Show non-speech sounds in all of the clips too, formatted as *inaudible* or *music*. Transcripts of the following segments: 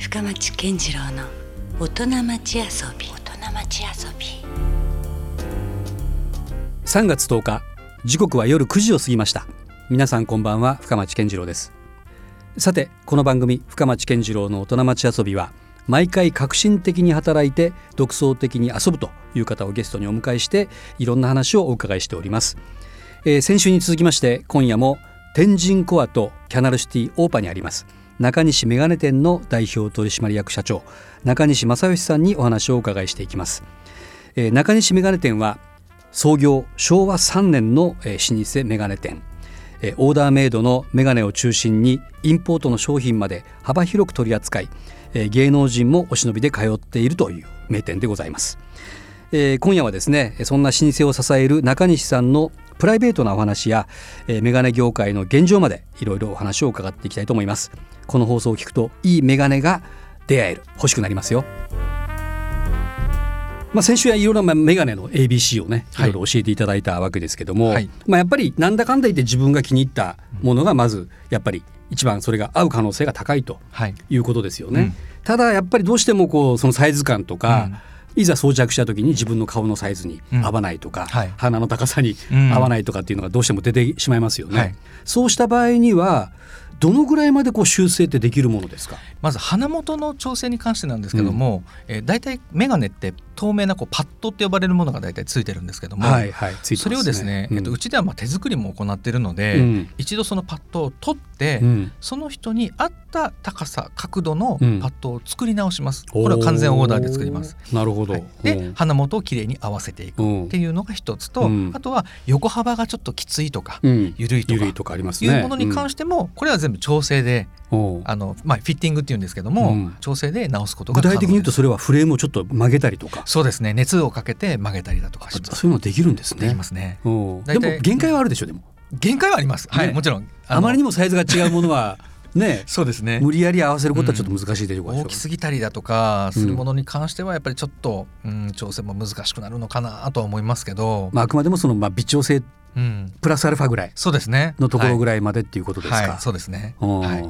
深町健次郎の大人町遊び。大人町遊び。3月10日時刻は夜9時を過ぎました。皆さんこんばんは深町健次郎です。さてこの番組深町健次郎の大人町遊びは毎回革新的に働いて独創的に遊ぶという方をゲストにお迎えしていろんな話をお伺いしております、えー先週に続きまして今夜も天神コアとキャナルシティオーパにあります中西メガネ店の代表取締役社長中西正義さんにお話をお伺いしていきます、えー中西メガネ店は創業昭和3年のえー老舗メガネ店。えーオーダーメイドのメガネを中心にインポートの商品まで幅広く取り扱いえー芸能人もお忍びで通っているという名店でございます、えー今夜はですねそんな老舗を支える中西さんのプライベートなお話や、えーメガネ業界の現状までいろいろお話を伺っていきたいと思います。この放送を聞くといいメガネが出会える。欲しくなりますよ。まあ、先週はいろいろなメガネの ABC をねいはい。ろいろ教えていただいたわけですけども、はい。まあ、やっぱりなんだかんだ言って自分が気に入ったものがまずやっぱり一番それが合う可能性が高いとはい。いうことですよね。うん。ただやっぱりどうしてもこうそのサイズ感とか、いざ装着した時に自分の顔のサイズに合わないとか、うんはい。鼻の高さにうん。合わないとかっていうのがどうしても出てしまいますよね。はい。そうした場合にはどのぐらいまでこう修正ってできるものですか？まず鼻元の調整に関してなんですけども、えー、大体眼鏡って透明なこうパッドって呼ばれるものが大体ついてるんですけども、はいはいね。それをですね、うん。えっと、うちではまあ手作りも行っているので、うん。一度そのパッドを取って、うん。その人に合った高さ角度のうん。パッドを作り直します、これは完全オーダーで作ります。なるほど。はい、で、うん。鼻元をきれいに合わせていくうん。っていうのが一つと、うん。あとは横幅がちょっときついとか、うん。緩いとか緩いとかありますいね。うものに関しても、これは全部調整でうんあの、まあ、フィッティングっていうんですけども、うん。調整で直すことが具体的に言うとそれはフレームをちょっと曲げたりとか、そうですね。熱をかけて曲げたりだとかします。そういうのできるんですね。できますね。うんで大体も限界はあるでしょでも。限界はあります。はい、ねもちろん。あまりにももサイズが違うものは *laughs* ねそうですね。無理やり合わせることはちょっと難しいということでしょ大きすぎたりだとかするものに関してはやっぱりちょっと、うん、調整も難しくなるのかなとは思いますけど、まああくまでもそのまあ微調整うん、プラスアルファぐらい。そうですね。のところぐららいまでっていうことですか。はい。はい、そうですね、うん。はい、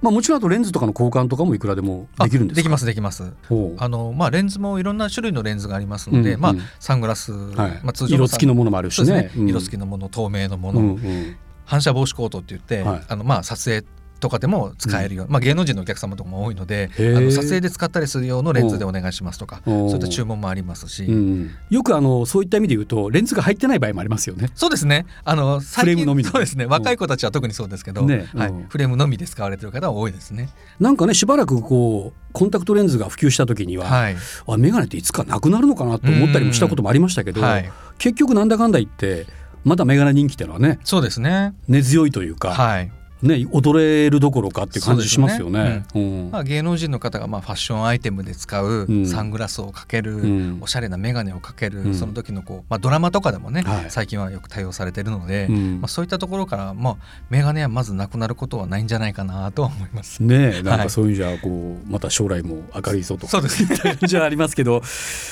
まあもちろんあとレンズとかの交換とかもいくらでもできるんですできますできます。あのまあレンズもいろんな種類のレンズがありますので、うんまあうんサングラス、はい。まあ通常色付きのものもあるしね。ね。うん。色付きのもの透明のもの、うんうん。反射防止コートって言って、はい。あのまあ撮影とかでも使えるよう、まあ芸能人のお客様とかも多いのであの撮影で使ったりする用のレンズでお願いしますとかそういった注文もありますし、うんうん。よくあのそういった意味で言うとレンズが入ってない場合もありますよね。そうですね。あの最近フレームのみの。そうですね。うん若い子たちは特にそうですけど、ね。はい。うん。フレームのみで使われてる方は多いですね。なんかねしばらくこうコンタクトレンズが普及した時には、はい。あメガネっていつかなくなるのかなと思ったりもしたこともありましたけど、はい、結局なんだかんだ言ってまだメガネ人気っていうのはねそうですね。根強いというか、はい。ね踊れるどころかっていう感じしますよね。うん。まあ、芸能人の方がまあファッションアイテムで使ううん。サングラスをかける、うん。おしゃれな眼鏡をかける、うん。その時のこう、まあ、ドラマとかでもね、はい。最近はよく対応されてるので、うん。まあ、そういったところから、まあ、眼鏡はまずなくなることはないんじゃないかなとは思います。ねえなんはいかそういうじゃこうまた将来も明るいぞと。そうですじはありますけど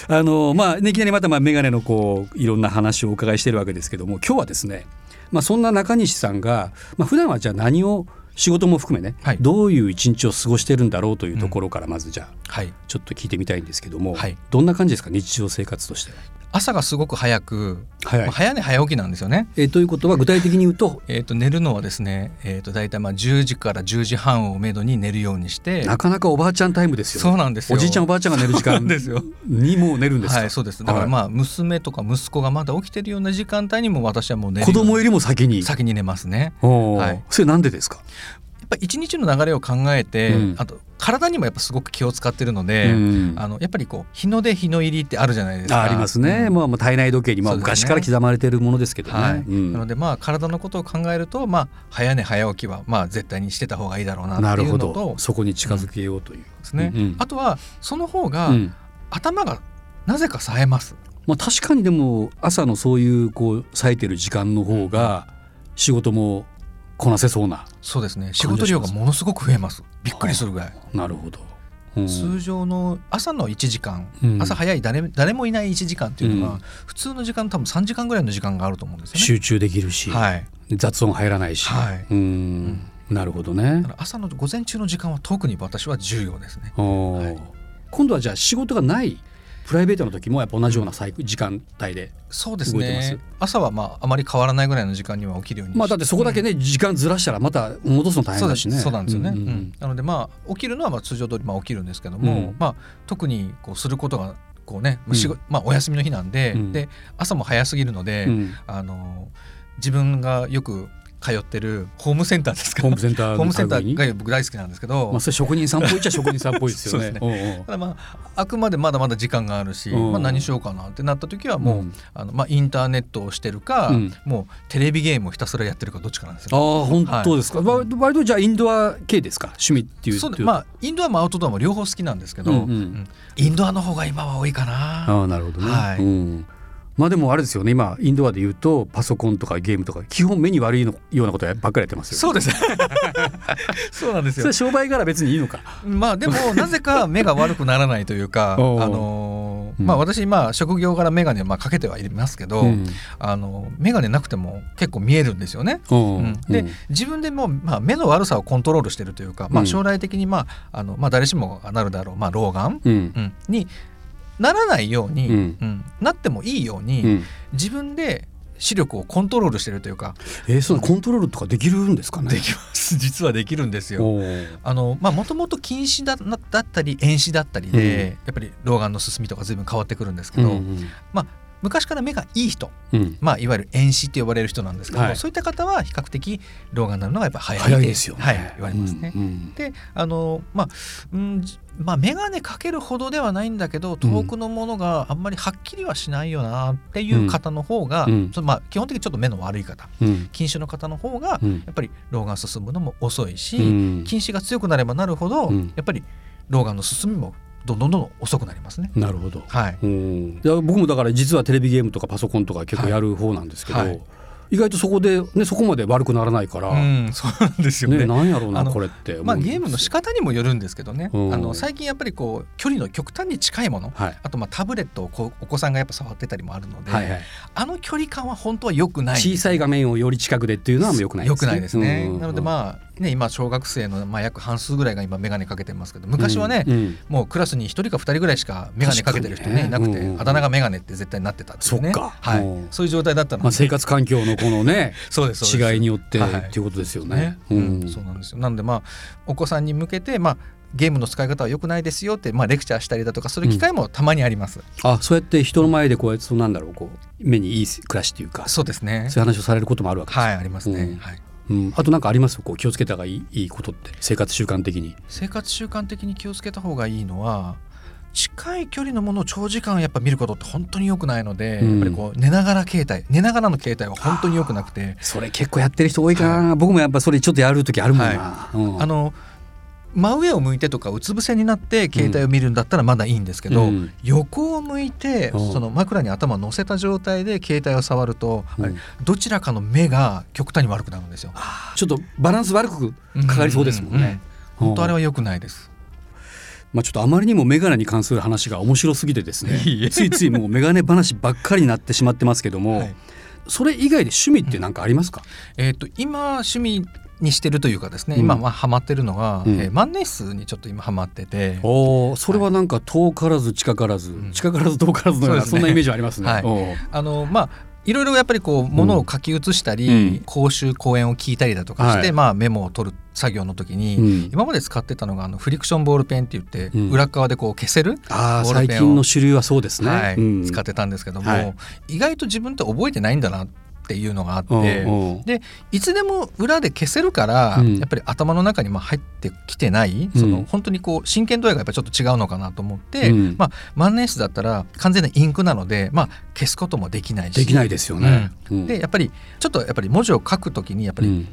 あのまあねいきなりまたまあメガネのこういろんな話をお伺いしてるわけですけども今日はですねまあそんな中西さんがまあ普段はじゃあ何を仕事も含めね、はい。どういう一日を過ごしてるんだろうというところからまずじゃあはい、ちょっと聞いてみたいんですけども、はい。どんな感じですか日常生活としては？朝がすごく早く、早寝早起きなんですよね。えーということは具体的に言うと？えー、と寝るのはですね、えー、と大体まあ10時から10時半をめどに寝るようにしてなかなかおばあちゃんタイムですよ、そうなんですよ。おじいちゃんおばあちゃんが寝る時間ですよ。にもう寝るんですか、はいそうです。だからまあ娘とか息子がまだ起きてるような時間帯にも私はもう寝る子供よりも先に？先に寝ますね。はい。それなんでですか、やっぱ一日の流れを考えて、うん。あと体にもやっぱすごく気を使ってるので、うん。あのやっぱりこう日の出日の入りってあるじゃないですか。あありますね、うん。まあもう体内時計にまあ昔から刻まれてるものですけどね、はい。うん。なのでまあ体のことを考えるとまあ早寝早起きはまあ絶対にしてた方がいいだろうなっていうのとど。そこに近づけようという、ですね、うんうん。あとはその方が、うん。頭がなぜか冴えます？まあ、確かにでも朝のそういうこう冴えてる時間の方が仕事もこなせそうな。そうですね。仕事量がものすごく増えます。びっくりするぐらい、なるほど、うん。通常の朝の1時間、うん。朝早い誰誰もいない1時間っていうのは、うん。普通の時間の多分3時間ぐらいの時間があると思うんですよね。集中できるし、はい、雑音入らないし、はい。うん。なるほどね。朝の午前中の時間は特に私は重要ですね。はい。今度はじゃあ仕事がないプライベートの時もやっぱ同じような時間帯でそうです動いてます。ね。朝はまああまり変わらないぐらいの時間には起きるようにまあだってそこだけね、時間ずらしたらまた戻すの大変だしね。そうなんですよね、うん。うん。うんうんなのでまあ起きるのはまあ通常通りまあ起きるんですけども、うん。まあ特にこうすることがこうね、うん。まあお休みの日なんで、うん。で朝も早すぎるので、うん。あの自分がよく通ってるホームセンターですか？ホームセンターのホームセンターが僕大好きなんですけど、まあそれ職人さんっぽいっちゃ職人さんっぽいですよね。*laughs* そうですおうおうただまああくまでまだまだ時間があるし、うんまあ、何しようかなってなった時はもう、うん。あのまあ、インターネットをしてるか、うん。もうテレビゲームをひたすらやってるかどっちかなんですあよ。あ本当ですか、わ割とじゃあインドア系ですか？趣味っていうそうまあインドアもアウトドアも両方好きなんですけど、うんうん。うん。インドアの方が今は多いかな。ああなるほどね、はい。うんまあでもあれですよね。今インドアで言うとパソコンとかゲームとか基本目に悪いのようなことばっかりやってますよそうです。*laughs* そうなんですよ。それ。商売柄別にいいのか。まあでもなぜか目が悪くならないというか、*laughs* あのーうん。まあ私まあ職業柄眼鏡まあかけてはいますけど、うん。あの眼鏡なくても結構見えるんですよね。うん。うん。で自分でもまあ目の悪さをコントロールしてるというか、まあうん。将来的にまああのまあ誰しもがなるだろうまあ老眼、にならないように、うん。うんなってもいいように、うん。自分で視力をコントロールしてるというか、えー、そのコントロールとかできるんですかね？できます。*laughs* 実はできるんですよ。あのまあもともと近視だだったり遠視だったりで、やっぱり老眼の進みとか随分変わってくるんですけど、うん。まあ昔から目がいい人、うん。まあ、いわゆる遠視って呼ばれる人なんですけども、はい。そういった方は比較的老眼になるのがやっぱ早い早いですよね、はい、言われますね。うんうんであのまあうんじまあ眼鏡かけるほどではないんだけど遠くのものがあんまりはっきりはしないよなっていう方の方が、うん。そのまあ、基本的にちょっと目の悪い方うん。近視の方の方がうん。やっぱり老眼進むのも遅いし、うん。近視が強くなればなるほど、うん。やっぱり老眼の進みもどんどんどんどん遅くなりますね。なるほど。はい、うん。いや僕もだから実はテレビゲームとかパソコンとか結構やる方なんですけど、はい。はい意外とそこで、ね、そこまで悪くならないから、うん、そうなんですよね。ね、なんやろうなこれって。思まあ、ゲームの仕方にもよるんですけどね、うん。あの最近やっぱりこう距離の極端に近いものはい。あとまあタブレットをこうお子さんがやっぱ触ってたりもあるので、はいはい、あの距離感は本当は良くない小さい画面をより近くでっていうのは良くないですね。良くないですね。うん。なのでまあね今小学生のまあ約半数ぐらいが今眼鏡かけてますけど昔はね、うんうん。もうクラスに一人か二人ぐらいしか眼鏡かけてる人ねいなくて、うんうん。あだ名が眼鏡って絶対なってたっていうね。そっか。はい。うんそういう状態だったの。で、まあ、生活環境のこのね *laughs* そうです違いによってはい。っていうことですよね。ね。ううんんそうなんですよ。なのでまあお子さんに向けてまあゲームの使い方は良くないですよって、まあ、レクチャーしたりだとかする機会もたまにあります、あそうやって人の前でこうやってそうなんだろうこう目にいい暮らしっていうかそうですね。そういう話をされることもあるわけですよはいありますね、うん。はい、うん、あとなんかあります？こう気をつけた方がいいいいことって生活習慣的に。生活習慣的に気をつけた方がいいのは近い距離のものを長時間やっぱ見ることって本当に良くないので、うん。やっぱりこう寝ながら携帯寝ながらの携帯は本当に良くなくて。それ結構やってる人多いかな、僕もやっぱそれちょっとやる時あるもんな。うん。あの真上を向いてとかうつ伏せになって携帯を見るんだったらまだいいんですけど、うん。横を向いてうん。その枕に頭を乗せた状態で携帯を触ると、うん。どちらかの目が極端に悪くなるんですよ。ちょっとバランス悪くかかりそうですもんね。うん本当あれは良くないです。まあ、ちょっとあまりにも眼鏡に関する話が面白すぎてですね。*laughs* ついついもう眼鏡話ばっかりになってしまってますけども、はいそれ以外で趣味って何かありますか、えー、と今趣味にしてるというかですね、うん。今まあハマってるのが、うん。えー万年筆にちょっと今ハマってて、おーそれはなんか遠からず近からず、ん。近からず遠からずのようなそ,、そんなイメージありますね。はい。あのまあいろいろやっぱりこうものを書き写したり、うん。講習講演を聞いたりだとかして、はい。まあ、メモを取る作業の時に、うん。今まで使ってたのがあのフリクションボールペンって言って、うん。裏側でこう消せる、ボールペンを近の主流はそうですね。はいうん。使ってたんですけども、はい。意外と自分って覚えてないんだなっていうのがあって、でいつでも裏で消せるから、うん。やっぱり頭の中にまあ入ってきてない、うん。その本当にこう真剣度合いがやっぱちょっと違うのかなと思って、うん。まあ、万年筆だったら完全なインクなので、まあ、消すこともできないし。できないですよね。うん。でやっぱりちょっとやっぱり文字を書くときにやっぱりうん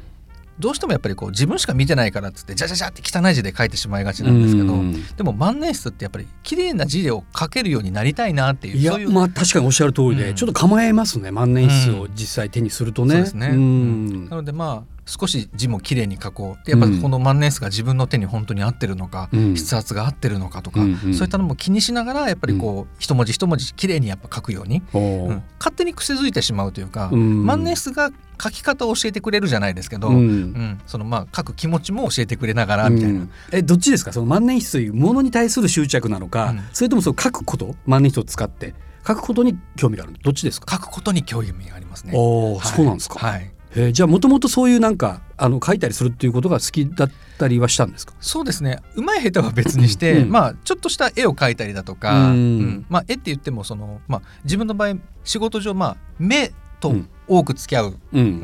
どうしてもやっぱりこう自分しか見てないからっつってじゃじゃじゃって汚い字で書いてしまいがちなんですけど、うん。でも万年筆ってやっぱり綺麗な字を書けるようになりたいなっていういやそういうまあ確かにおっしゃる通りで、うん。ちょっと構えますね万年筆を実際手にするとね。そうですね、うん。なのでまあ少し字も綺麗に書こう。でやっぱりこの万年筆が自分の手に本当に合ってるのか、うん。筆圧が合ってるのかとか、うん。うんそういったのも気にしながらやっぱりこう、一文字一文字綺麗にやっぱ書くように、うん。勝手に癖づいてしまうというか、うん。万年筆が書き方を教えてくれるじゃないですけど、うん。うん。そのまあ書く気持ちも教えてくれながらみたいな、うん。えどっちですか？その万年筆というものに対する執着なのか、うん。それともその書くこと？万年筆を使って書くことに興味があるどっちですか、書くことに興味がありますね。おお、はい。そうなんですか、はいえーじゃあもともとそういうなんかあの書いたりするっていうことが好きだったりはしたんですか？そうですね。うまい下手は別にして、うんまあちょっとした絵を描いたりだとか、うんうんまあ、絵って言ってもその、まあ、自分の場合仕事上、まあ、目とうん。多く付き合う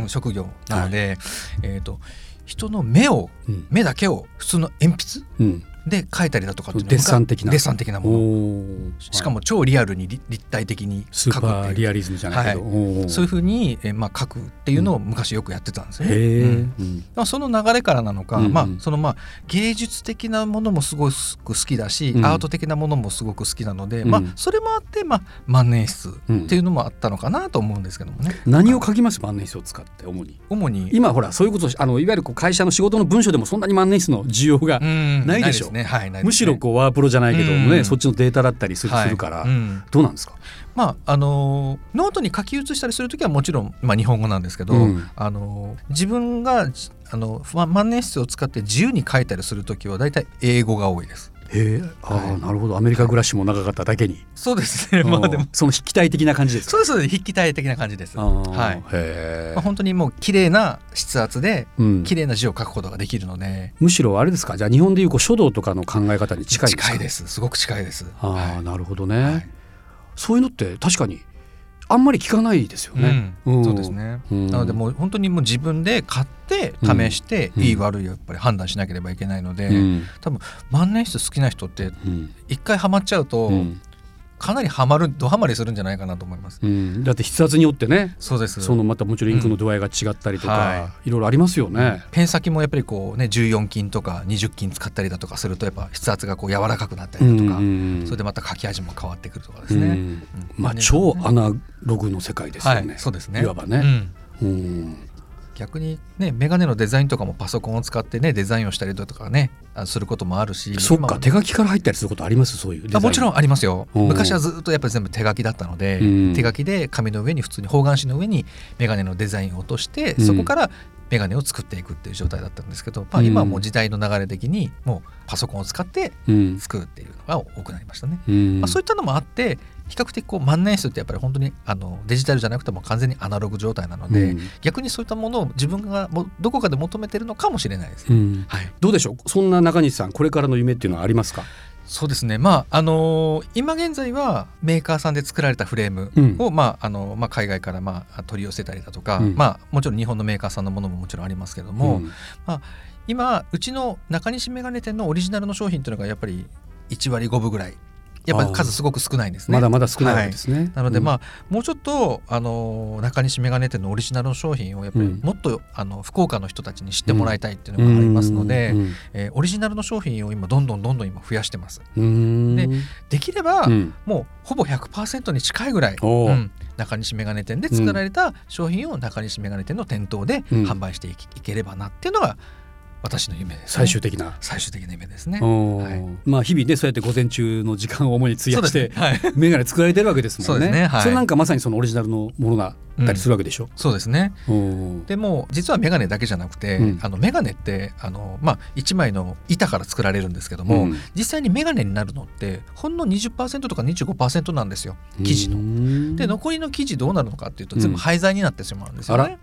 職業なので、えー、と人の目をうん。目だけを普通の鉛筆うんで描いたりだとかっていうのがデッサン的な。デッサン的なおもの。ー。しかも超リアルに立立体的に描くっていう。パーリアリズムじゃないけど、はおー。そういうふうに、えーまあ、描くっていうのを昔よくやってたんですね。うん。うん。まあ、その流れからなのか、うんうん。まあそのまあ芸術的なものもすごく好きだし、うん。アート的なものもすごく好きなので、うん。まあそれもあって、まあ、万年筆うん。っていうのもあったのかなと思うんですけどもね。何を書きます万年筆を使って主に？主に。今ほらそういうことあのいわゆるこう会社の仕事の文書でもそんなに万年筆の需要が、うん。ないでしょ。すねはいね。むしろこうワープロじゃないけどもね、うん。そっちのデータだったりする,、から、うん。どうなんですか？まああのーノートに書き写したりする時はもちろん、まあ、日本語なんですけど、うん。あのー自分がじあのま万年筆を使って自由に書いたりする時は大体英語が多いです。へえあー、はい。なるほど。アメリカ暮らしも長かっただけに、そうですね。まあでも。うんその筆記体的な感じですか？そうですそうです筆記体的な感じです。はい。へまあ、本当にもう綺麗な筆圧でえ、うん。綺麗な字を書くことができるので。むしろあれですか？じゃあ日本でいうこう書道とかの考え方に近いんですか？近いです。すごく近いです。ああ、はい。なるほどね、はい。そういうのって確かにあんまり聞かないですよね、うん。ん。そうですね、うん。なのでもう本当にもう自分で買って試して、うん。いい悪いをやっぱり判断しなければいけないので、うん。万年筆好きな人ってうん。一回ハマっちゃうと、うんかなりハマるドハマりするんじゃないかなと思います。うんだって筆圧によってねそうですそのまたもちろんインクの度合いが違ったりとか、うんはいろいろありますよね。ペン先もやっぱりこうね14金とか20金使ったりだとかするとやっぱ筆圧がこう柔らかくなったりだとか、うんそれでまた書き味も変わってくるとかですね。まあ超アナログの世界ですよね。はい、そうですね。いわばね。うんうん逆にねメガネのデザインとかもパソコンを使ってねデザインをしたりだとかねあすることもあるしそっか手書きから入ったりすることあります？そういうデザイン。あもちろんありますよ。うん昔はずっとやっぱり全部手書きだったので、うん。手書きで紙の上に普通に方眼紙の上にメガネのデザインを落として、うん。そこからメガネを作っていくっていう状態だったんですけど、まあ、うん今はもう時代の流れ的にもうパソコンを使ってうん。作るっていうのが多くなりましたね。うん。まあ、そういったのもあって比較的こう万年筆ってやっぱり本当にあのデジタルじゃなくても完全にアナログ状態なので、うん。逆にそういったものを自分がもどこかで求めてるのかもしれないですね。うん。はい、どうでしょう？そんな中西さんこれからの夢っていうのはありますか？そうですね。まああのー今現在はメーカーさんで作られたフレームうん。を、まああのまあ、海外から、まあ、取り寄せたりだとか、うん。まあ、もちろん日本のメーカーさんのものももちろんありますけども、ん。今うちの中西メガネ店のオリジナルの商品というのがやっぱり1割5分ぐらいやっぱり数すごく少ないんですね。まだまだ少ないですね。なのでまああもうちょっとあの中西メガネ店のオリジナルの商品をやっぱりうん。もっとあの福岡の人たちに知ってもらいたいっていうのがありますので、えーオリジナルの商品を今どんどんどんどん今増やしてます。でできればうん。もうほぼ100%に近いぐらい、うん。中西メガネ店で作られた商品を中西メガネ店の店頭でうん。販売していければなっていうのが私の夢です、ね。最終的な。最終的な夢ですね。はいまあ日々ねそうやって午前中の時間を主に費やしてねはいメガネ作られてるわけですもんね。そねはいそれなんかまさにそのオリジナルのものがたりするわけでしょ。そうですね。でも実はメガネだけじゃなくて、うんあのメガネってあの、まあ、1枚の板から作られるんですけども、うん実際にメガネになるのってほんの20%とか25%なんですよ生地の。ので残りの生地どうなるのかっていうとうん全部廃材になってしまうんですよね。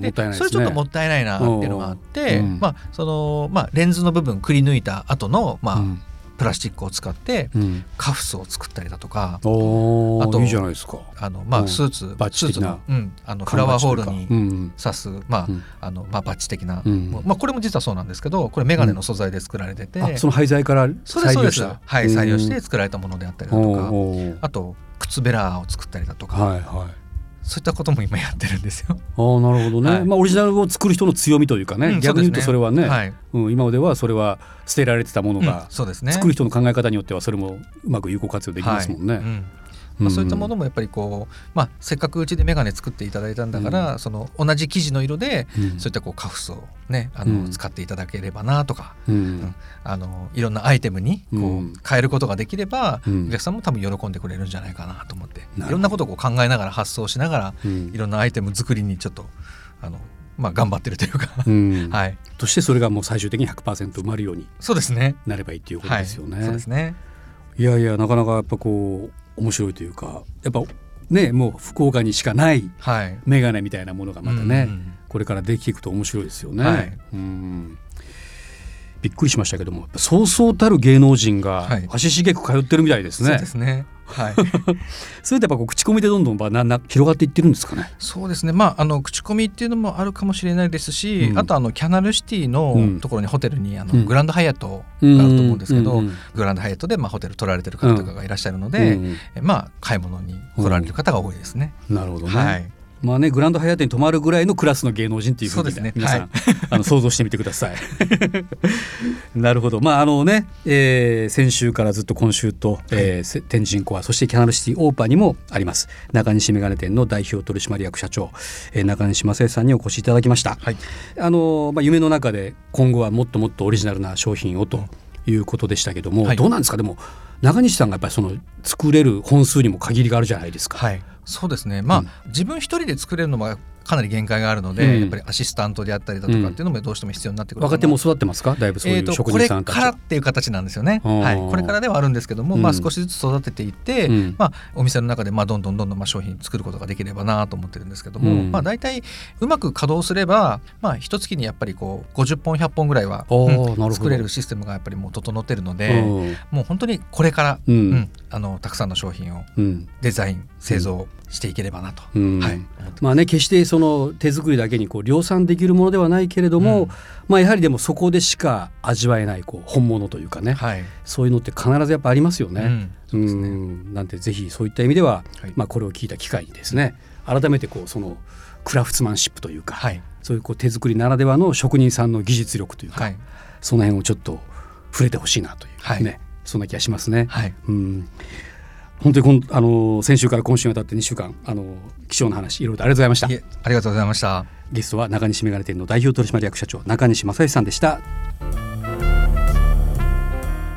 で。それちょっともったいないなっていうのがあって、うんまあそのまあ、レンズの部分くり抜いた後のまあ、うんプラスチックを使ってうん。カフスを作ったりだとかおーあといいじゃないですか。あの、まあ、うん。スーツ、バッジ的な。うん、あのフラワーホールにうん刺す、まあうん。あのまあ、バッジ的な、うん。まあ、これも実はそうなんですけどこれメガネの素材で作られてて、あその廃材から採用した。はい採用して作られたものであったりだとか、あと靴ベラを作ったりだとか、はいはい。そういったことも今やってるんですよ。ああなるほどね、はい。まあオリジナルを作る人の強みというかね、うん逆に言うとそれはねはい。うん、今まではそれは捨てられてたものうんが、そうですね。作る人の考え方によってはそれもうまく有効活用できますもんね。はい。うんまあ、そういったものもやっぱりこう、まあ、せっかくうちで眼鏡作っていただいたんだから、うん。その同じ生地の色で、うん。そういったこうカフスをねあの、うん。使っていただければなとか、うん。うん。あのいろんなアイテムにこう、うん。変えることができれば、うん。お客さんも多分喜んでくれるんじゃないかなと思っていろんなことをこう考えながら発想しながら、うん。いろんなアイテム作りにちょっとあの、まあ、頑張ってるというか、うん。*laughs* はい。そしてそれがもう最終的に100%埋まるように。そうですね。なればいいっていうことはい、ですよね。そうですね。いやいやなかなかやっぱこう面白いというかやっぱねもう福岡にしかないはい。眼鏡みたいなものがまたね、うんこれからできていくと面白いですよね。はいうんびっくりしましたけどもそうそうたる芸能人がはい足しげく通ってるみたいですね。そうですね。はい。*laughs* それってやっぱこう口コミでどんどんばなな広がっていってるんですかね？そうですね。まああの口コミっていうのもあるかもしれないですし、うんあとあのキャナルシティうんのところにホテルにあの、うんグランドハイアットがあると思うんですけど、うんうんグランドハイアットでまあホテル取られてる方とかがいらっしゃるので、まあ買い物に来られる方が多いですね。なるほどね。はい。まあねグランドハイアットに泊まるぐらいのクラスの芸能人っていうふうにね皆さん、はい *laughs* あの想像してみてください。*laughs* なるほど。まああのね、えー先週からずっと今週と、えーせ天神コアそしてキャナルシティオーパーにもあります中西メガネ店の代表取締役社長、えー中西正義さんにお越しいただきました。はい。あのまあ夢の中で今後はもっともっとオリジナルな商品をということでしたけども、はいどうなんですか？でも中西さんがやっぱりその作れる本数にも限りがあるじゃないですか。はい。そうですね。まあ、うん自分一人で作れるのはかなり限界があるので、うん。やっぱりアシスタントであったりだとかっていうのもどうしても必要になってくるう若手も育ってますか？だいぶそういう職人さんたち。は。からっていう形なんですよね。はい、これからではあるんですけども、うん。まあ、少しずつ育てていって、うん。まあ、お店の中でまあどんどんどんどんまあ商品作ることができればなと思ってるんですけども、うん。まあ、大体うまく稼働すれば、まあ一月にやっぱりこう50本100本ぐらいは、作れるシステムがやっぱりもう整ってるので、うん。もう本当にこれから、うん。うんあのたくさんの商品をうん。デザイン製造していければなと、うん。はい、まあね決してその手作りだけにこう量産できるものではないけれども、うん。まあやはりでもそこでしか味わえないこう本物というかね、はい、そういうのって必ずやっぱありますよね。うん。ねん。なんでぜひそういった意味では、はい。まあこれを聞いた機会にですね改めてこうそのクラフトマンシップというか、はい。そういうこう手作りならではの職人さんの技術力というか、はい。その辺をちょっと触れてほしいなという、はい。ねそんな気がしますね。はい。うん本当にこんあの先週から今週にわたって2週間あの貴重な話いろいろとありがとうございました。ありがとうございました。ゲストは中西メガネ店の代表取締役社長中西正義さんでした。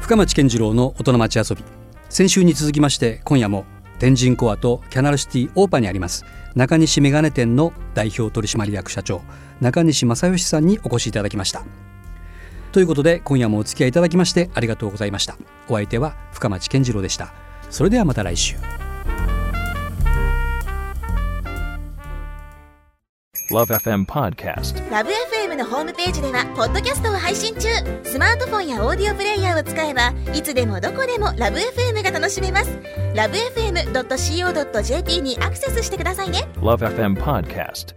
深町健次郎の大人町遊び先週に続きまして今夜も天神コアとキャナルシティオーパーにあります中西メガネ店の代表取締役社長中西正義さんにお越しいただきました。ということで今夜もお付き合いいただきましてありがとうございました。お相手は深町健次郎でしたそれではまた来週 Love FM Podcast. ラブ f m のホームページではポッドキャストを配信中スマートフォンやオーディオプレイヤーを使えばいつでもどこでもラブ f m が楽しめますラブ FM.co.jp にアクセスしてくださいね Love FM Podcast.